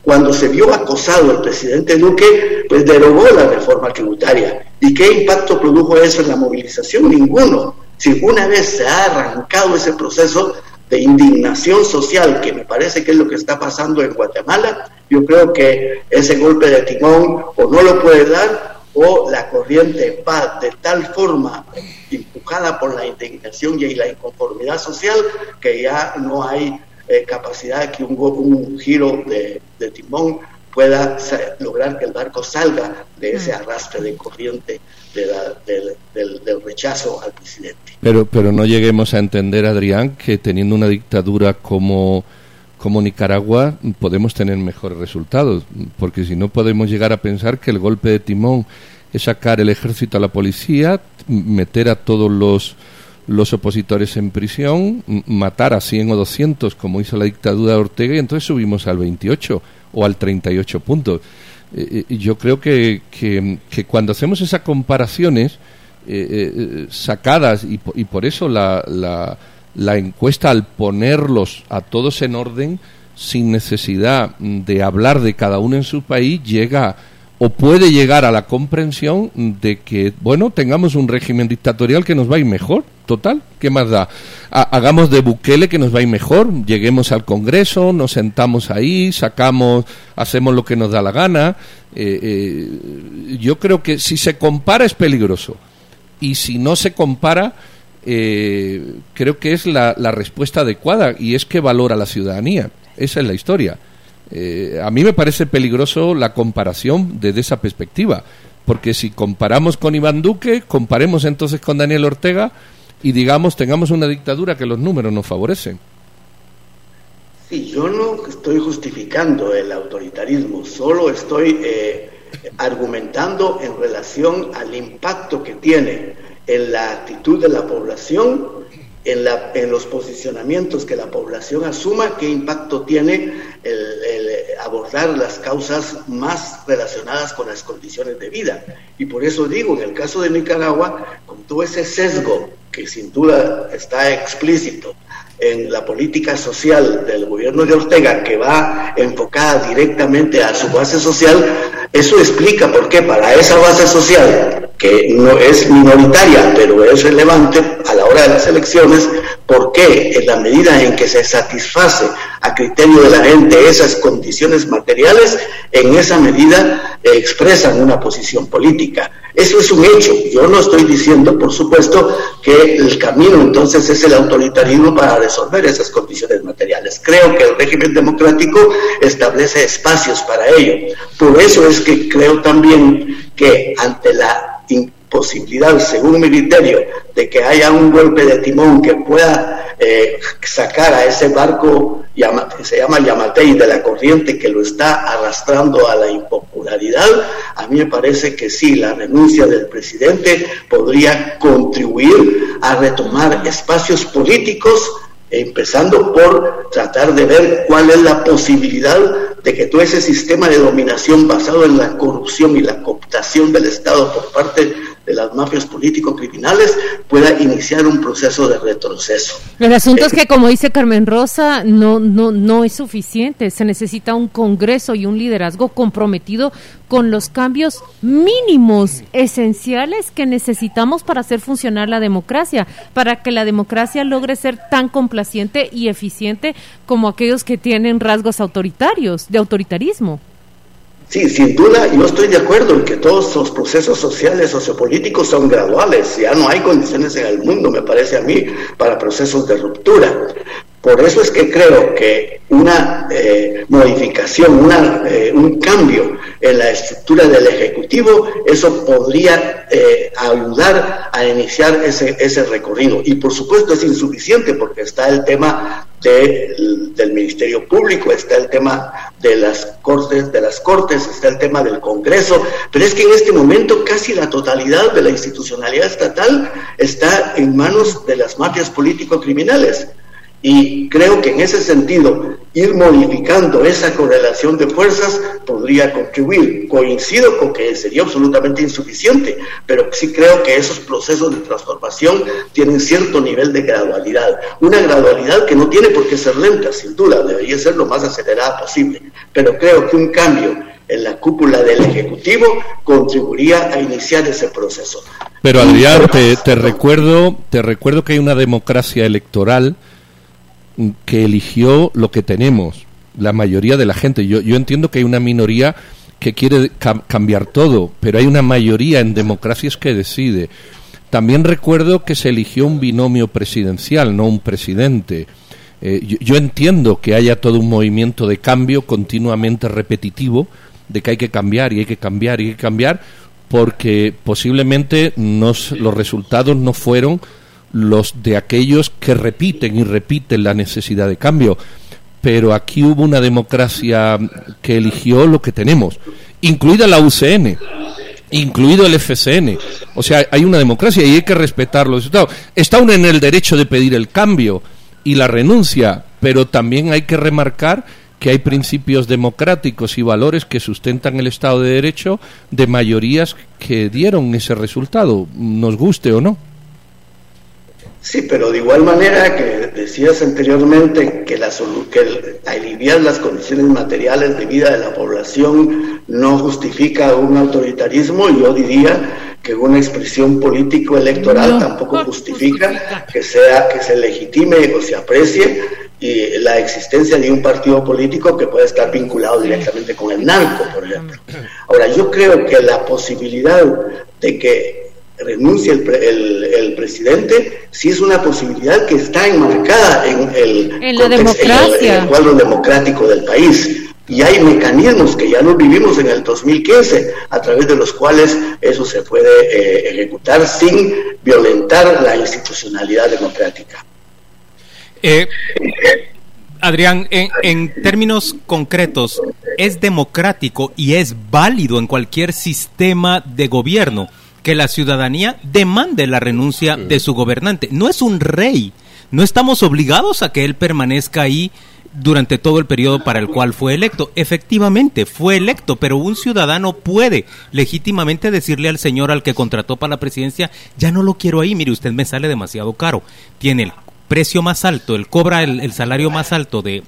cuando se vio acosado el presidente Duque, pues derogó la reforma tributaria. ¿Y qué impacto produjo eso en la movilización? Ninguno. Si una vez se ha arrancado ese proceso de indignación social, que me parece que es lo que está pasando en Guatemala, yo creo que ese golpe de timón o no lo puede dar o la corriente va de tal forma empujada por la indignación y la inconformidad social que ya no hay eh, capacidad que un, un giro de, timón pueda lograr que el barco salga de ese mm. arrastre de corriente del, rechazo al presidente. Pero, pero no lleguemos a entender, Adrián, que teniendo una dictadura como, como Nicaragua podemos tener mejores resultados, porque si no podemos llegar a pensar que el golpe de timón es sacar el ejército a la policía, meter a todos los los opositores en prisión, matar a 100 o 200 como hizo la dictadura de Ortega y entonces subimos al 28 o al 38 puntos. Eh, eh, yo creo que, que, cuando hacemos esas comparaciones eh, sacadas y, y, por eso la, la, la encuesta al ponerlos a todos en orden sin necesidad de hablar de cada uno en su país llega o puede llegar a la comprensión de que, bueno, tengamos un régimen dictatorial que nos va a ir mejor, total, ¿qué más da? hagamos de Bukele que nos va a ir mejor, lleguemos al Congreso, nos sentamos ahí, sacamos, hacemos lo que nos da la gana. Eh, eh, yo creo que si se compara es peligroso y si no se compara, eh, creo que es la, la respuesta adecuada y es que valora la ciudadanía. Esa es la historia. Eh, a mí me parece peligroso la comparación desde esa perspectiva, porque si comparamos con Iván Duque, comparemos entonces con Daniel Ortega y digamos tengamos una dictadura que los números nos favorecen. Sí, yo no estoy justificando el autoritarismo, solo estoy eh, argumentando en relación al impacto que tiene en la actitud de la población en, la, en los posicionamientos que la población asuma, qué impacto tiene el, abordar las causas más relacionadas con las condiciones de vida. Y por eso digo, en el caso de Nicaragua, con todo ese sesgo que sin duda está explícito en la política social del gobierno de Ortega, que va enfocada directamente a su base social, eso explica por qué para esa base social, que no es minoritaria, pero es relevante a la hora de las elecciones, por qué en la medida en que se satisface a criterio de la gente esas condiciones materiales, en esa medida expresan una posición política. Eso es un hecho. Yo no estoy diciendo, por supuesto, que el camino entonces es el autoritarismo para resolver esas condiciones materiales. Creo que el régimen democrático establece espacios para ello. Por eso es que creo también que ante la posibilidad, según mi criterio, de que haya un golpe de timón que pueda eh, sacar a ese barco que se llama Yamatei de la corriente que lo está arrastrando a la impopularidad, a mí me parece que sí, la renuncia del presidente podría contribuir a retomar espacios políticos empezando por tratar de ver cuál es la posibilidad de que todo ese sistema de dominación basado en la corrupción y la cooptación del Estado por parte de las mafias político-criminales pueda iniciar un proceso de retroceso. El asunto es que, como dice Carmen Rosa, no, no, no es suficiente. Se necesita un Congreso y un liderazgo comprometido con los cambios mínimos, esenciales que necesitamos para hacer funcionar la democracia, para que la democracia logre ser tan complaciente y eficiente como aquellos que tienen rasgos autoritarios, de autoritarismo. Sí, sin duda, yo estoy de acuerdo en que todos los procesos sociales, sociopolíticos son graduales. Ya no hay condiciones en el mundo, me parece a mí, para procesos de ruptura. Por eso es que creo que una eh, modificación, una, eh, un cambio en la estructura del Ejecutivo, eso podría eh, ayudar a iniciar ese, ese recorrido. Y por supuesto es insuficiente porque está el tema del Ministerio Público, está el tema de las cortes, de las cortes, está el tema del Congreso, pero es que en este momento casi la totalidad de la institucionalidad estatal está en manos de las mafias político-criminales. Y creo que en ese sentido, ir modificando esa correlación de fuerzas podría contribuir. Coincido con que sería absolutamente insuficiente, pero sí creo que esos procesos de transformación tienen cierto nivel de gradualidad. Una gradualidad que no tiene por qué ser lenta, sin duda, debería ser lo más acelerada posible. Pero creo que un cambio en la cúpula del Ejecutivo contribuiría a iniciar ese proceso. Pero Adrián, te, te recuerdo, te recuerdo que hay una democracia electoral que eligió lo que tenemos, la mayoría de la gente. Yo, yo entiendo que hay una minoría que quiere cambiar todo, pero hay una mayoría en democracias que decide. También recuerdo que se eligió un binomio presidencial, no un presidente. Eh, yo, yo, entiendo que haya todo un movimiento de cambio continuamente repetitivo, de que hay que cambiar y hay que cambiar y hay que cambiar, porque posiblemente los resultados no fueron los de aquellos que repiten y repiten la necesidad de cambio. Pero aquí hubo una democracia que eligió lo que tenemos, incluida la UCN, incluido el FCN. O sea, hay una democracia y hay que respetar los resultados. Está uno en el derecho de pedir el cambio y la renuncia, pero también hay que remarcar que hay principios democráticos y valores que sustentan el Estado de Derecho de mayorías que dieron ese resultado, nos guste o no. Sí, pero de igual manera que decías anteriormente que, la, que aliviar las condiciones materiales de vida de la población no justifica un autoritarismo, yo diría que una expresión político-electoral tampoco justifica que, sea, que se legitime o se aprecie y la existencia de un partido político que puede estar vinculado directamente con el narco, por ejemplo. Ahora, yo creo que la posibilidad de que renuncie el, el, presidente, si es una posibilidad que está enmarcada en el, la democracia. cuadro democrático del país. Y hay mecanismos que ya lo vivimos en el 2015, a través de los cuales eso se puede eh, ejecutar sin violentar la institucionalidad democrática. Eh, Adrián, en, en, términos concretos, ¿es democrático y es válido en cualquier sistema de gobierno que la ciudadanía demande la renuncia de su gobernante. No es un rey. No estamos obligados a que él permanezca ahí durante todo el periodo para el cual fue electo. Efectivamente, fue electo, pero un ciudadano puede legítimamente decirle al señor al que contrató para la presidencia, ya no lo quiero ahí, mire, usted me sale demasiado caro. Tiene el precio más alto, él cobra el, el salario más alto de,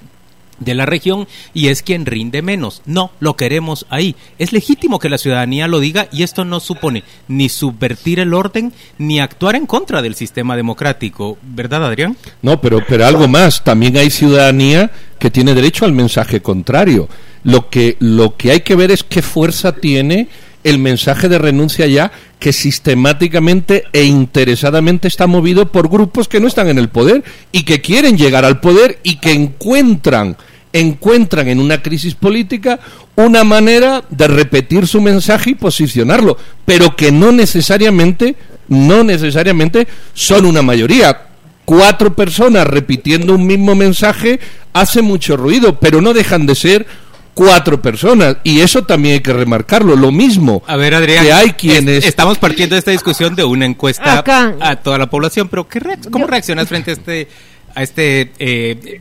de la región y es quien rinde menos. No, lo queremos ahí. Es legítimo que la ciudadanía lo diga y esto no supone ni subvertir el orden ni actuar en contra del sistema democrático, ¿verdad, Adrián? No, pero pero algo más, también hay ciudadanía que tiene derecho al mensaje contrario. Lo que lo que hay que ver es qué fuerza tiene el mensaje de renuncia ya que sistemáticamente e interesadamente está movido por grupos que no están en el poder y que quieren llegar al poder y que encuentran encuentran en una crisis política una manera de repetir su mensaje y posicionarlo, pero que no necesariamente, no necesariamente son una mayoría. Cuatro personas repitiendo un mismo mensaje hace mucho ruido, pero no dejan de ser cuatro personas y eso también hay que remarcarlo lo mismo a ver Adrián que hay quienes estamos partiendo de esta discusión de una encuesta a toda la población pero ¿qué ¿cómo reaccionas frente a este a este eh,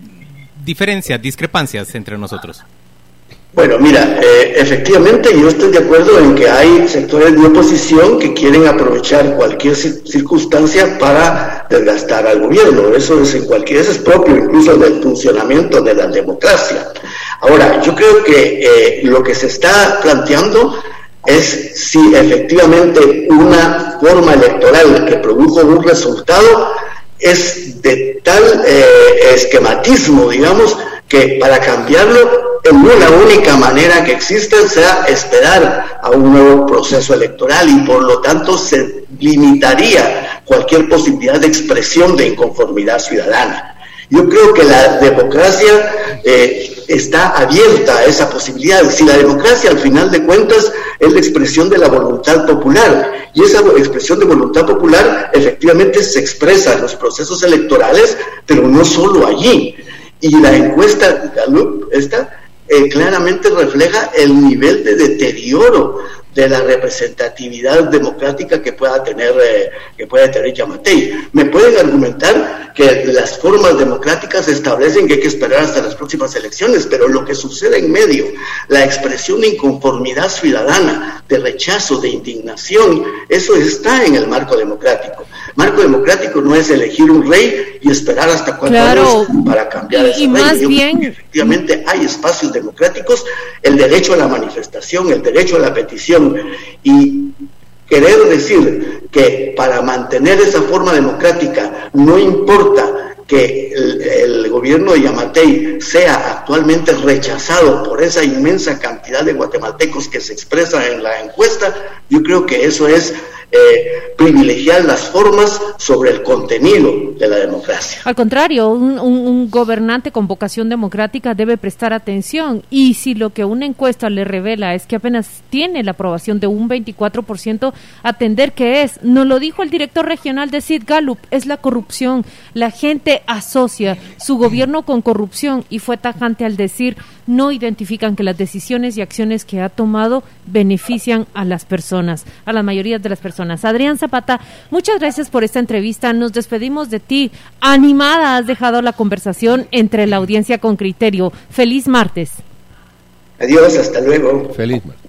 diferencias, discrepancias entre nosotros? Bueno, mira, eh, efectivamente yo estoy de acuerdo en que hay sectores de oposición que quieren aprovechar cualquier circunstancia para desgastar al gobierno. Eso es en cualquier, eso es propio incluso del funcionamiento de la democracia. Ahora, yo creo que eh, lo que se está planteando es si efectivamente una forma electoral que produjo un resultado es de tal eh, esquematismo, digamos, que para cambiarlo en una única manera que existe sea esperar a un nuevo proceso electoral y por lo tanto se limitaría cualquier posibilidad de expresión de inconformidad ciudadana. Yo creo que la democracia eh, está abierta a esa posibilidad. Si la democracia, al final de cuentas, es la expresión de la voluntad popular, y esa expresión de voluntad popular efectivamente se expresa en los procesos electorales, pero no solo allí. Y la encuesta Gallup, esta, eh, claramente refleja el nivel de deterioro de la representatividad democrática que pueda tener eh, que pueda tener Yamatei. Me pueden argumentar que las formas democráticas establecen que hay que esperar hasta las próximas elecciones, pero lo que sucede en medio, la expresión de inconformidad ciudadana, de rechazo, de indignación, eso está en el marco democrático. Marco democrático no es elegir un rey y esperar hasta cuatro años para cambiar ese y Más bien... efectivamente hay espacios democráticos, el derecho a la manifestación, el derecho a la petición. Y querer decir que para mantener esa forma democrática no importa que el, gobierno de Yamatei sea actualmente rechazado por esa inmensa cantidad de guatemaltecos que se expresa en la encuesta, yo creo que eso es eh, privilegiar las formas sobre el contenido de la democracia. Al contrario, un, gobernante con vocación democrática debe prestar atención y si lo que una encuesta le revela es que apenas tiene la aprobación de un 24%, atender que es, nos lo dijo el director regional de Sid Gallup, es la corrupción. La gente asocia su gobierno con corrupción y fue tajante al decir no identifican que las decisiones y acciones que ha tomado benefician a las personas, a la mayoría de las personas. Adrián Zapata, muchas gracias por esta entrevista. Nos despedimos de ti. Animada has dejado la conversación entre la audiencia con criterio. Feliz martes. Adiós, hasta luego. Feliz martes.